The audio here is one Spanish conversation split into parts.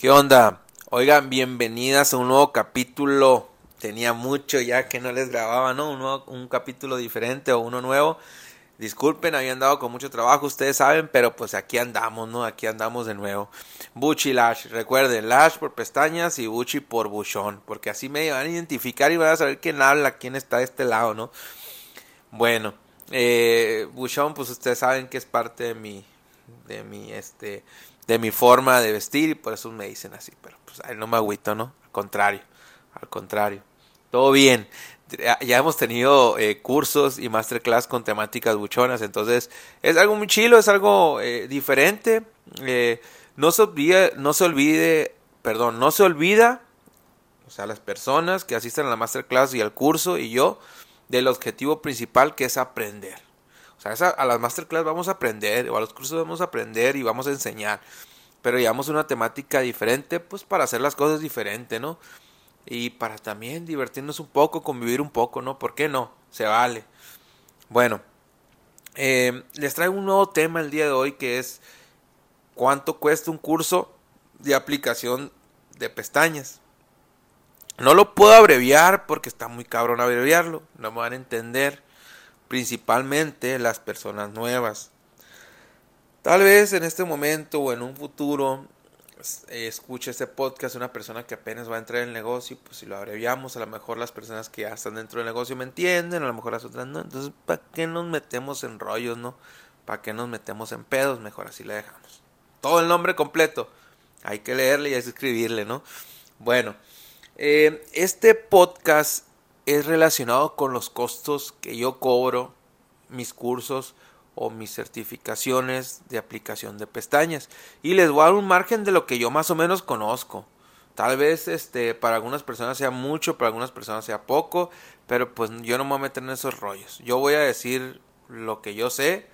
¿Qué onda? Oigan, bienvenidas a un nuevo capítulo. Tenía mucho ya que no les grababa, ¿no? Un, un capítulo diferente o uno nuevo. Disculpen, había andado con mucho trabajo, ustedes saben, pero pues aquí andamos, ¿no? Aquí andamos de nuevo. Buchi Lash, recuerden, Lash por pestañas y Buchi por buchón, porque así me van a identificar y van a saber quién habla, quién está de este lado, ¿no? Bueno, eh, buchón, pues ustedes saben que es parte de mi, de mi, este, de mi forma de vestir y por eso me dicen así, pero pues ahí no me agüito, ¿no? Al contrario, al contrario. Todo bien ya hemos tenido eh, cursos y masterclass con temáticas buchonas, entonces es algo muy chilo, es algo eh, diferente. Eh, no se olvide, no se olvide, perdón, no se olvida, o sea, las personas que asisten a la masterclass y al curso y yo, del objetivo principal que es aprender. O sea, a las masterclass vamos a aprender, o a los cursos vamos a aprender y vamos a enseñar, pero llevamos una temática diferente, pues para hacer las cosas diferente, ¿no? y para también divertirnos un poco, convivir un poco, ¿no? ¿Por qué no? Se vale. Bueno, eh, les traigo un nuevo tema el día de hoy que es cuánto cuesta un curso de aplicación de pestañas. No lo puedo abreviar porque está muy cabrón abreviarlo, no me van a entender, principalmente las personas nuevas. Tal vez en este momento o en un futuro escucha este podcast una persona que apenas va a entrar en el negocio, pues si lo abreviamos, a lo mejor las personas que ya están dentro del negocio me entienden, a lo mejor las otras no. Entonces, ¿para qué nos metemos en rollos, no? ¿Para qué nos metemos en pedos? Mejor así le dejamos. Todo el nombre completo. Hay que leerle y escribirle, ¿no? Bueno, eh, este podcast es relacionado con los costos que yo cobro, mis cursos, o mis certificaciones de aplicación de pestañas. Y les voy a dar un margen de lo que yo más o menos conozco. Tal vez este, para algunas personas sea mucho, para algunas personas sea poco, pero pues yo no me voy a meter en esos rollos. Yo voy a decir lo que yo sé,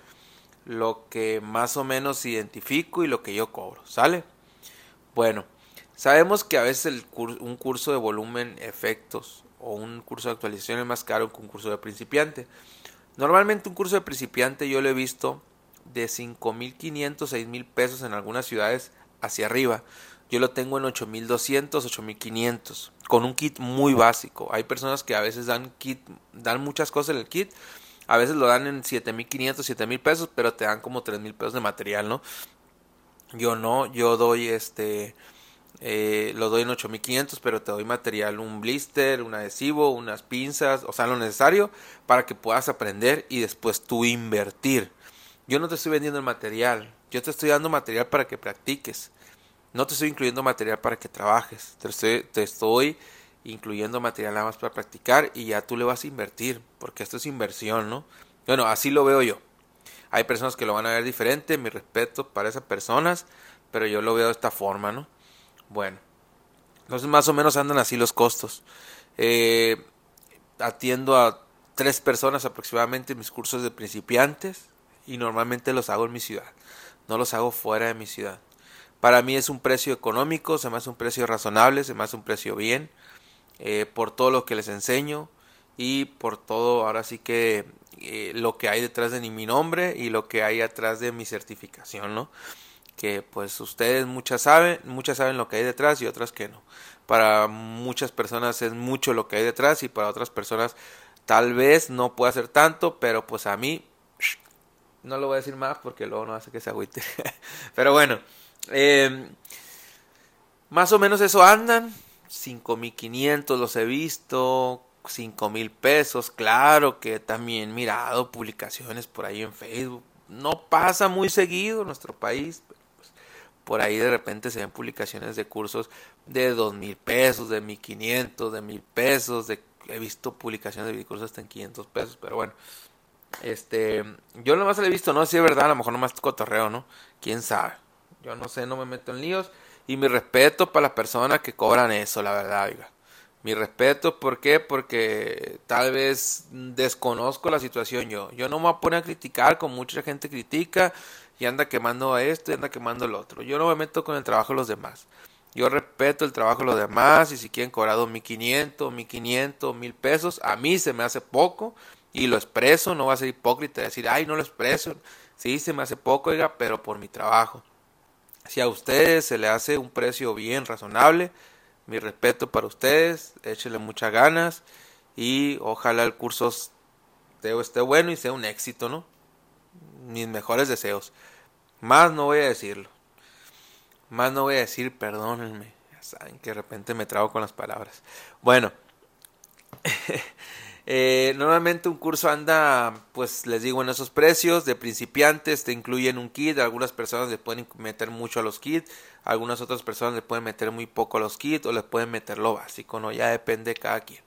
lo que más o menos identifico y lo que yo cobro, ¿sale? Bueno, sabemos que a veces el un curso de volumen, efectos o un curso de actualización es más caro que un curso de principiante. Normalmente un curso de principiante yo lo he visto de 5.500, 6.000 pesos en algunas ciudades hacia arriba. Yo lo tengo en 8.200, 8.500 con un kit muy básico. Hay personas que a veces dan kit, dan muchas cosas en el kit. A veces lo dan en 7.500, 7.000 pesos, pero te dan como 3.000 pesos de material, ¿no? Yo no, yo doy este eh, lo doy en 8500, pero te doy material, un blister, un adhesivo, unas pinzas, o sea, lo necesario para que puedas aprender y después tú invertir. Yo no te estoy vendiendo el material, yo te estoy dando material para que practiques. No te estoy incluyendo material para que trabajes, te estoy, te estoy incluyendo material nada más para practicar y ya tú le vas a invertir, porque esto es inversión, ¿no? Bueno, así lo veo yo. Hay personas que lo van a ver diferente, mi respeto para esas personas, pero yo lo veo de esta forma, ¿no? Bueno, entonces más o menos andan así los costos. Eh, atiendo a tres personas aproximadamente en mis cursos de principiantes y normalmente los hago en mi ciudad, no los hago fuera de mi ciudad. Para mí es un precio económico, se me hace un precio razonable, se me hace un precio bien, eh, por todo lo que les enseño y por todo, ahora sí que eh, lo que hay detrás de mi nombre y lo que hay atrás de mi certificación, ¿no? Que pues ustedes muchas saben, muchas saben lo que hay detrás y otras que no. Para muchas personas es mucho lo que hay detrás y para otras personas tal vez no pueda ser tanto, pero pues a mí no lo voy a decir más porque luego no hace que se agüite. pero bueno, em, más o menos eso andan, 5500 los he visto, cinco mil pesos, claro que también mirado publicaciones por ahí en Facebook. No pasa muy seguido nuestro país, por ahí de repente se ven publicaciones de cursos de dos mil pesos, de mil quinientos, de mil pesos, de, he visto publicaciones de cursos hasta en 500 pesos, pero bueno, este, yo nomás le he visto, no sé si es verdad, a lo mejor nomás cotorreo, ¿no? Quién sabe, yo no sé, no me meto en líos, y mi respeto para las personas que cobran eso, la verdad, oiga. Mi respeto, ¿por qué? Porque tal vez desconozco la situación yo. Yo no me voy a poner a criticar como mucha gente critica y anda quemando a esto y anda quemando al otro. Yo no me meto con el trabajo de los demás. Yo respeto el trabajo de los demás y si quieren cobrar 1500, 1500, mil pesos, a mí se me hace poco y lo expreso, no va a ser hipócrita decir, ay, no lo expreso. Sí, se me hace poco, oiga, pero por mi trabajo. Si a ustedes se le hace un precio bien razonable, mi respeto para ustedes, échenle muchas ganas y ojalá el curso esté bueno y sea un éxito, ¿no? Mis mejores deseos. Más no voy a decirlo. Más no voy a decir, perdónenme. Ya saben que de repente me trago con las palabras. Bueno. Eh, normalmente un curso anda, pues les digo, en esos precios de principiantes, te incluyen un kit, algunas personas le pueden meter mucho a los kits, algunas otras personas le pueden meter muy poco a los kits o le pueden meter lo básico, ¿no? Ya depende de cada quien.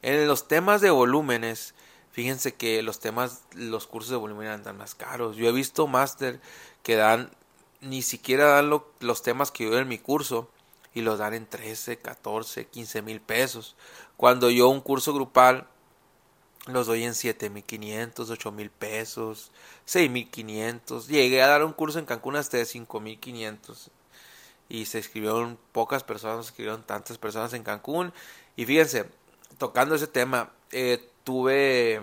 En los temas de volúmenes, fíjense que los temas, los cursos de volumen andan más caros. Yo he visto máster que dan, ni siquiera dan los temas que yo doy en mi curso y los dan en 13, 14, 15 mil pesos. Cuando yo un curso grupal los doy en 7500, 8000 pesos, 6500. Llegué a dar un curso en Cancún hasta de 5500. Y se escribieron pocas personas, se escribieron tantas personas en Cancún. Y fíjense, tocando ese tema, eh, tuve,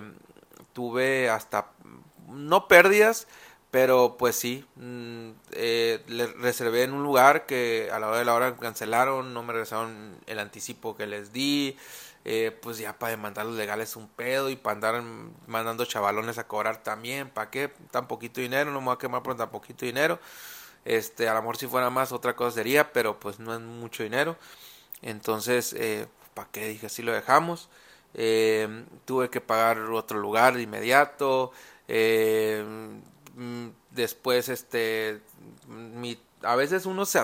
tuve hasta, no pérdidas, pero pues sí, mm, eh, le reservé en un lugar que a la hora de la hora cancelaron, no me regresaron el anticipo que les di. Eh, pues ya para demandar los legales un pedo y para andar mandando chavalones a cobrar también, ¿para qué? Tan poquito dinero, no me voy a quemar por tan poquito dinero. Este, a lo mejor si fuera más otra cosa sería, pero pues no es mucho dinero. Entonces, eh, ¿para qué? Dije, así lo dejamos. Eh, tuve que pagar otro lugar de inmediato. Eh, después, este, mi, a veces uno se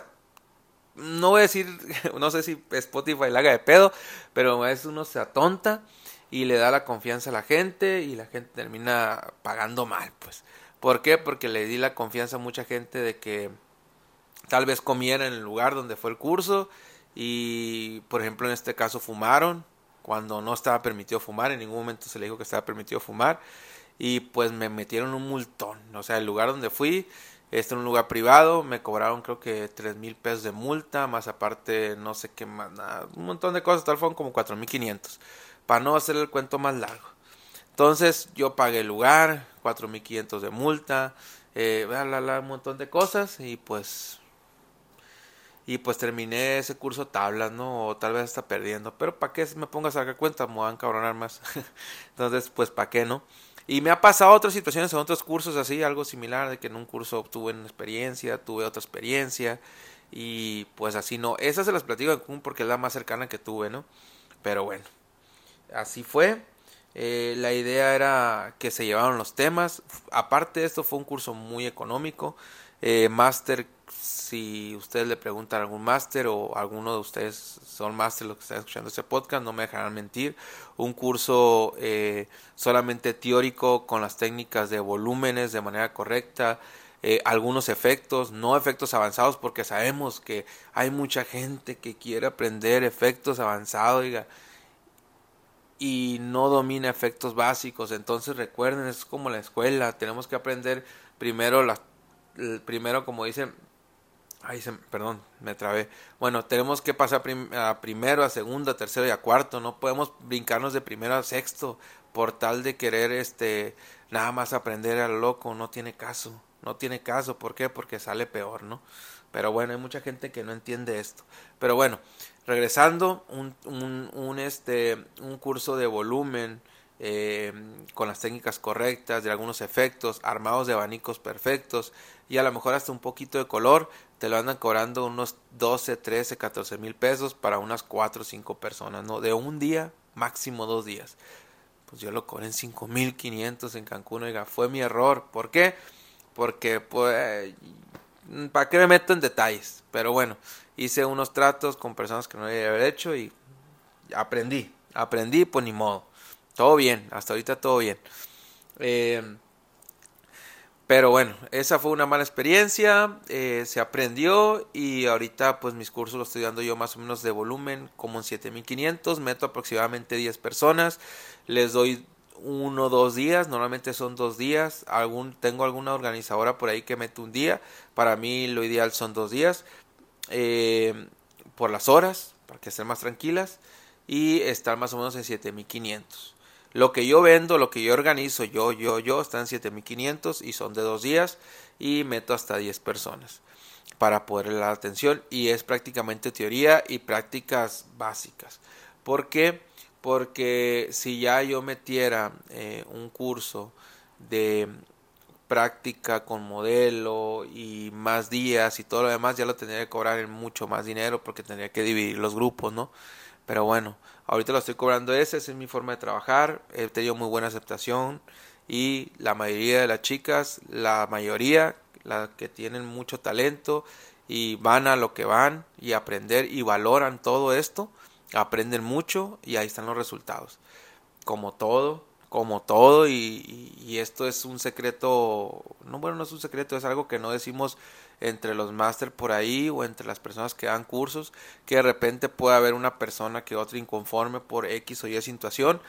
no voy a decir, no sé si Spotify la haga de pedo, pero a veces uno se atonta y le da la confianza a la gente y la gente termina pagando mal, pues. ¿Por qué? Porque le di la confianza a mucha gente de que tal vez comiera en el lugar donde fue el curso y, por ejemplo, en este caso fumaron cuando no estaba permitido fumar, en ningún momento se le dijo que estaba permitido fumar y pues me metieron un multón, o sea, el lugar donde fui este en un lugar privado, me cobraron creo que tres mil pesos de multa, más aparte no sé qué más, nada, un montón de cosas, tal fueron como cuatro mil quinientos, para no hacer el cuento más largo. Entonces yo pagué el lugar, cuatro mil quinientos de multa, eh, un montón de cosas y pues y pues terminé ese curso tablas, ¿no? O tal vez está perdiendo, pero para qué me pongas a sacar cuenta, me van a encabronar más. Entonces, pues para qué, ¿no? Y me ha pasado otras situaciones en otros cursos así, algo similar, de que en un curso obtuve una experiencia, tuve otra experiencia, y pues así no. Esa se las platico en común porque es la más cercana que tuve, ¿no? Pero bueno, así fue. Eh, la idea era que se llevaron los temas. Aparte de esto, fue un curso muy económico. Eh, máster si ustedes le preguntan a algún máster o alguno de ustedes son máster los que están escuchando este podcast, no me dejarán mentir. Un curso eh, solamente teórico con las técnicas de volúmenes de manera correcta, eh, algunos efectos, no efectos avanzados, porque sabemos que hay mucha gente que quiere aprender efectos avanzados y no domina efectos básicos. Entonces recuerden, es como la escuela, tenemos que aprender primero las primero como dicen Ay, perdón, me trabé. Bueno, tenemos que pasar primero, a segundo, a tercero y a cuarto. No podemos brincarnos de primero a sexto por tal de querer este nada más aprender a lo loco. No tiene caso. No tiene caso. ¿Por qué? Porque sale peor, ¿no? Pero bueno, hay mucha gente que no entiende esto. Pero bueno, regresando, un, un, un este, un curso de volumen eh, con las técnicas correctas, de algunos efectos, armados de abanicos perfectos y a lo mejor hasta un poquito de color, te lo andan cobrando unos 12, 13, 14 mil pesos para unas 4 o 5 personas, ¿no? De un día, máximo dos días. Pues yo lo cobré en 5 mil 500 en Cancún, oiga, fue mi error. ¿Por qué? Porque, pues, ¿para qué me meto en detalles? Pero bueno, hice unos tratos con personas que no haber hecho y aprendí, aprendí, pues ni modo. Todo bien, hasta ahorita todo bien. Eh, pero bueno, esa fue una mala experiencia, eh, se aprendió y ahorita pues mis cursos los estoy dando yo más o menos de volumen, como en 7500, meto aproximadamente 10 personas, les doy uno o dos días, normalmente son dos días, algún, tengo alguna organizadora por ahí que mete un día, para mí lo ideal son dos días, eh, por las horas, para que estén más tranquilas y estar más o menos en 7500. Lo que yo vendo, lo que yo organizo, yo, yo, yo, están 7500 y son de dos días y meto hasta 10 personas. para poder la atención y es prácticamente teoría y prácticas básicas. ¿Por qué? Porque si ya yo metiera eh, un curso de práctica con modelo y más días y todo lo demás, ya lo tendría que cobrar en mucho más dinero porque tendría que dividir los grupos, ¿no? Pero bueno, ahorita lo estoy cobrando ese, esa es mi forma de trabajar, he tenido muy buena aceptación y la mayoría de las chicas, la mayoría, las que tienen mucho talento y van a lo que van y aprender y valoran todo esto, aprenden mucho y ahí están los resultados. Como todo, como todo y, y, esto es un secreto, no bueno, no es un secreto, es algo que no decimos entre los máster por ahí o entre las personas que dan cursos, que de repente puede haber una persona que otra inconforme por X o Y situación,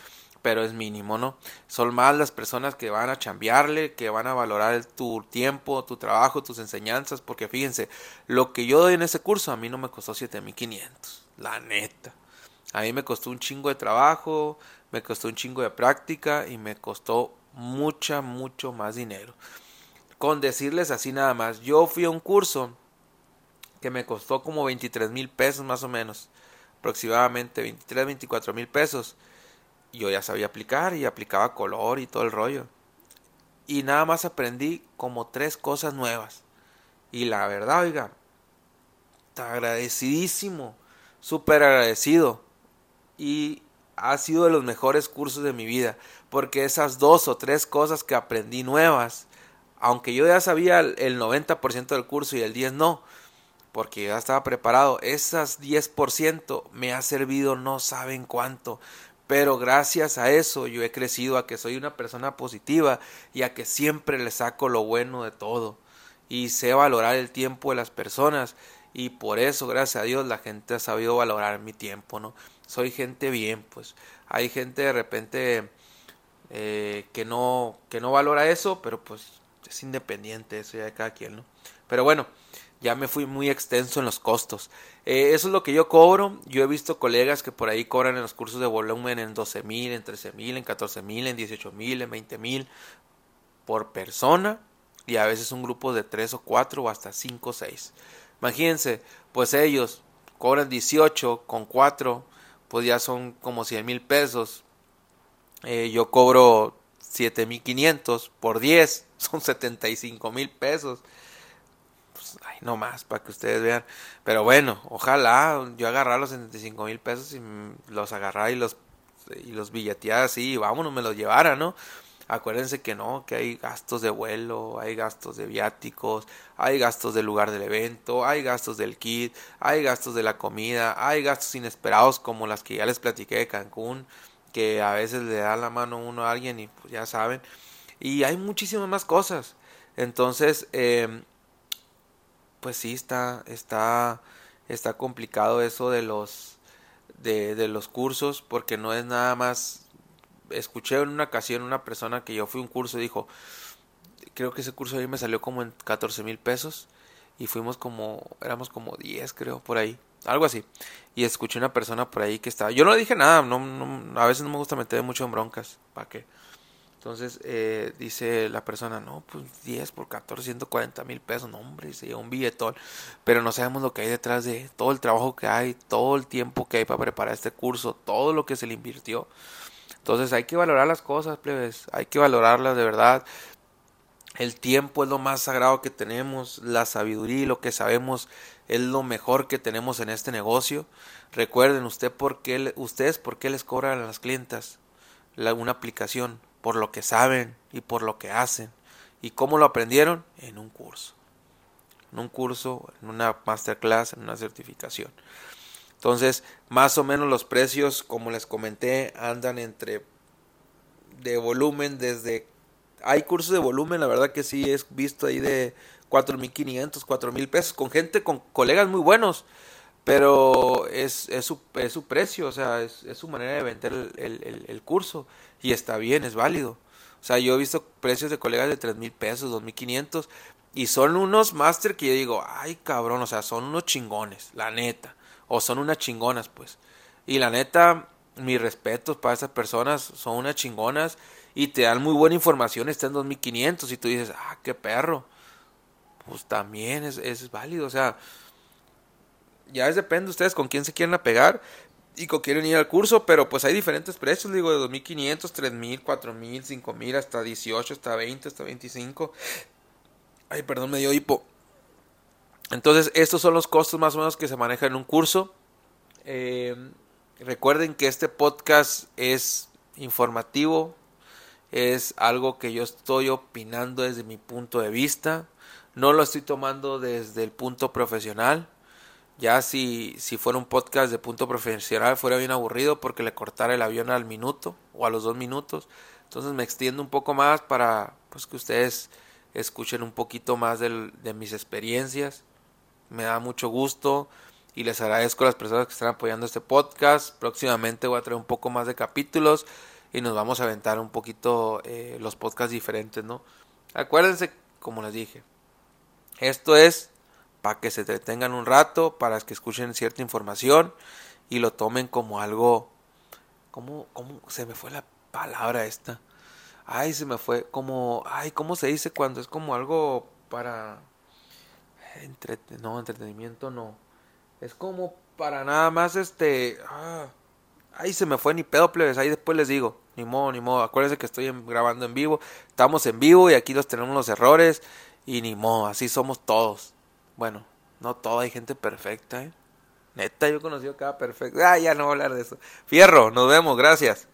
pero es mínimo, ¿no? Son más las personas que van a chambearle, que van a valorar tu tiempo, tu trabajo, tus enseñanzas, porque fíjense, lo que yo doy en ese curso a mí no me costó 7500, la neta. A mí me costó un chingo de trabajo, me costó un chingo de práctica y me costó mucha, mucho más dinero. Con decirles así nada más, yo fui a un curso que me costó como 23 mil pesos más o menos, aproximadamente 23, 24 mil pesos. Yo ya sabía aplicar y aplicaba color y todo el rollo. Y nada más aprendí como tres cosas nuevas. Y la verdad, oiga, agradecidísimo, súper agradecido. Y ha sido de los mejores cursos de mi vida, porque esas dos o tres cosas que aprendí nuevas, aunque yo ya sabía el 90% del curso y el 10 no, porque ya estaba preparado, esas 10% me ha servido no saben cuánto, pero gracias a eso yo he crecido a que soy una persona positiva y a que siempre le saco lo bueno de todo. Y sé valorar el tiempo de las personas y por eso gracias a Dios la gente ha sabido valorar mi tiempo, ¿no? soy gente bien, pues. Hay gente de repente eh, que no que no valora eso, pero pues es independiente eso ya de cada quien, ¿no? Pero bueno, ya me fui muy extenso en los costos. Eh, eso es lo que yo cobro. Yo he visto colegas que por ahí cobran en los cursos de volumen en 12 mil, en 13 mil, en 14 mil, en 18 mil, en 20 mil por persona y a veces un grupo de 3 o 4 o hasta 5 o 6. Imagínense, pues ellos cobran 18 con 4 pues ya son como 100 mil pesos. Eh, yo cobro 7 mil 500 por 10, son 75 mil pesos. Pues, ay, no más, para que ustedes vean. Pero bueno, ojalá yo agarrar los 75 mil pesos y los agarrar y los, y los billetear así y vámonos, me los llevara, ¿no? Acuérdense que no, que hay gastos de vuelo, hay gastos de viáticos, hay gastos del lugar del evento, hay gastos del kit, hay gastos de la comida, hay gastos inesperados como las que ya les platiqué de Cancún, que a veces le da la mano uno a alguien y pues ya saben. Y hay muchísimas más cosas. Entonces, eh, pues sí está, está, está complicado eso de los, de, de los cursos, porque no es nada más escuché en una ocasión una persona que yo fui a un curso y dijo, creo que ese curso ahí me salió como en 14 mil pesos y fuimos como, éramos como 10 creo, por ahí, algo así. Y escuché una persona por ahí que estaba, yo no dije nada, no, a veces no me gusta meter mucho en broncas, ¿para qué? Entonces eh, dice la persona, no, pues 10 por 14, 140 mil pesos, no hombre, se lleva un billetón, pero no sabemos lo que hay detrás de todo el trabajo que hay, todo el tiempo que hay para preparar este curso, todo lo que se le invirtió. Entonces hay que valorar las cosas, plebes, hay que valorarlas de verdad. El tiempo es lo más sagrado que tenemos, la sabiduría y lo que sabemos es lo mejor que tenemos en este negocio. Recuerden usted por qué, ustedes por qué les cobran a las clientas una aplicación, por lo que saben y por lo que hacen. ¿Y cómo lo aprendieron? En un curso. En un curso, en una masterclass, en una certificación. Entonces, más o menos los precios, como les comenté, andan entre de volumen desde... Hay cursos de volumen, la verdad que sí, he visto ahí de 4.500, 4.000 pesos, con gente, con colegas muy buenos, pero es, es, su, es su precio, o sea, es, es su manera de vender el, el, curso y está bien, es válido. O sea, yo he visto precios de colegas de 3.000 pesos, 2.500 y son unos máster que yo digo, ay cabrón, o sea, son unos chingones, la neta o son unas chingonas, pues. Y la neta, mis respetos para esas personas, son unas chingonas y te dan muy buena información, está en 2500 y tú dices, ah, qué perro. pues también es, es válido. O sea, ya es depende de ustedes con quién se quieren apegar y con quieren ir al curso, pero pues hay diferentes precios, digo, de 2500, 3000, 4000, 5000, hasta 18, hasta 20, hasta 25. Ay, perdón, me dio hipo. Entonces, estos son los costos más o menos que se manejan en un curso. Eh, recuerden que este podcast es informativo, es algo que yo estoy opinando desde mi punto de vista, no lo estoy tomando desde el punto profesional. Ya si, si fuera un podcast de punto profesional fuera bien aburrido porque le cortara el avión al minuto o a los dos minutos. Entonces me extiendo un poco más para pues, que ustedes escuchen un poquito más del, de mis experiencias. Me da mucho gusto y les agradezco a las personas que están apoyando este podcast. Próximamente voy a traer un poco más de capítulos y nos vamos a aventar un poquito eh, los podcasts diferentes, ¿no? Acuérdense, como les dije, esto es para que se detengan un rato, para que escuchen cierta información y lo tomen como algo, ¿cómo, cómo se me fue la palabra esta? Ay, se me fue como, ay, ¿cómo se dice cuando es como algo para, no, entretenimiento no, es como para nada más este, ah, ay, se me fue ni pedo, plebes, ahí después les digo, ni modo, ni modo, acuérdense que estoy grabando en vivo, estamos en vivo y aquí los tenemos los errores y ni modo, así somos todos. Bueno, no todo, hay gente perfecta, ¿eh? Neta, yo he conocido cada perfecto. Ah, ya no voy a hablar de eso. Fierro, nos vemos, gracias.